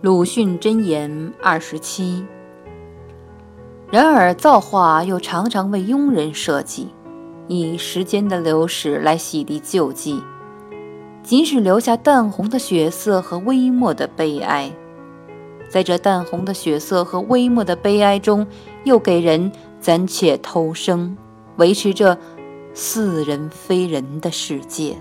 鲁迅箴言二十七。然而造化又常常为庸人设计，以时间的流逝来洗涤旧迹，即使留下淡红的血色和微末的悲哀。在这淡红的血色和微末的悲哀中，又给人暂且偷生，维持着似人非人的世界。